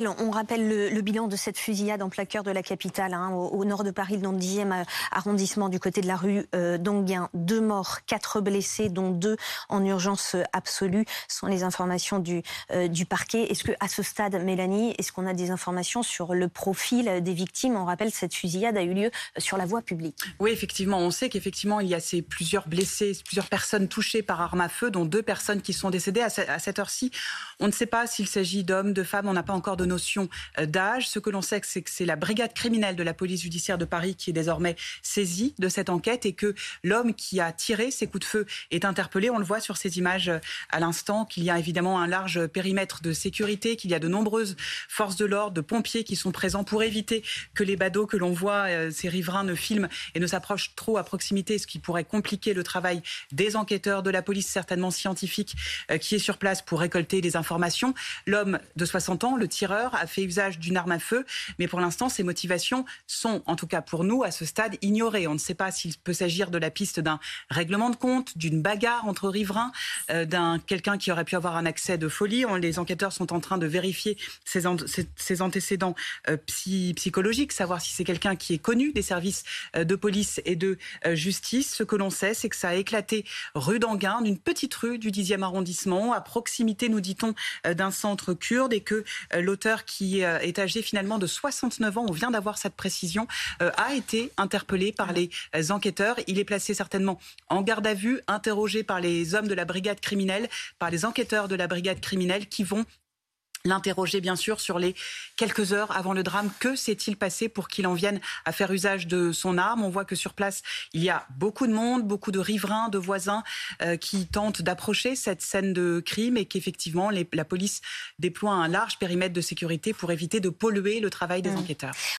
On rappelle le, bilan de cette fusillade en plein cœur de la capitale, hein, au, nord de Paris, dans le 10e euh, arrondissement, du côté de la rue euh, d'Onguin. Deux morts, quatre blessés, dont deux en urgence absolue, sont les informations du, euh, du parquet. Est-ce que, à ce stade, Mélanie, est-ce qu'on a des informations sur le profil des victimes? On rappelle, cette fusillade a eu lieu sur la voie publique. Oui, effectivement, on sait qu'effectivement, il y a ces plusieurs blessés, plusieurs personnes touchées par arme à feu, dont deux personnes qui sont décédées. À, cette heure-ci, on ne sait pas s'il s'agit d'hommes, de femmes, on n'a pas encore de notion euh, d'âge. Ce que l'on sait, c'est que c'est la brigade criminelle de la police judiciaire de Paris qui est désormais saisie de cette enquête et que l'homme qui a tiré ces coups de feu est interpellé. On le voit sur ces images euh, à l'instant, qu'il y a évidemment un large périmètre de sécurité, qu'il y a de nombreuses forces de l'ordre, de pompiers qui sont présents pour éviter que les badauds que l'on voit, euh, ces riverains, ne filment et ne s'approchent trop à proximité, ce qui pourrait compliquer le travail des enquêteurs, de la police certainement scientifique qui est sur place pour récolter des informations. L'homme de 60 ans, le tireur, a fait usage d'une arme à feu, mais pour l'instant, ces motivations sont, en tout cas pour nous, à ce stade, ignorées. On ne sait pas s'il peut s'agir de la piste d'un règlement de compte, d'une bagarre entre riverains, euh, d'un quelqu'un qui aurait pu avoir un accès de folie. les enquêteurs sont en train de vérifier ses, antécédents euh, psychologiques, savoir si c'est quelqu'un qui est connu des services euh, de police et de justice. Ce que l'on sait, c'est que ça a éclaté rue d'Anguin, d'une petite rue du 10e arrondissement, à proximité, nous dit-on, d'un centre kurde, et que l'auteur qui euh, est âgé finalement de 69 ans, on vient d'avoir cette précision, euh, a été interpellé par les euh, enquêteurs. Il est placé certainement en garde à vue, interrogé par les hommes de la brigade criminelle, par les enquêteurs de la brigade criminelle qui vont l'interroger bien sûr sur les quelques heures avant le drame. Que s'est-il passé pour qu'il en vienne à faire usage de son arme? On voit que sur place, il y a beaucoup de monde, beaucoup de riverains, de voisins euh, qui tentent d'approcher cette scène de crime et qu'effectivement la police déploie un large périmètre de sécurité pour éviter de polluer le travail des mmh. enquêteurs.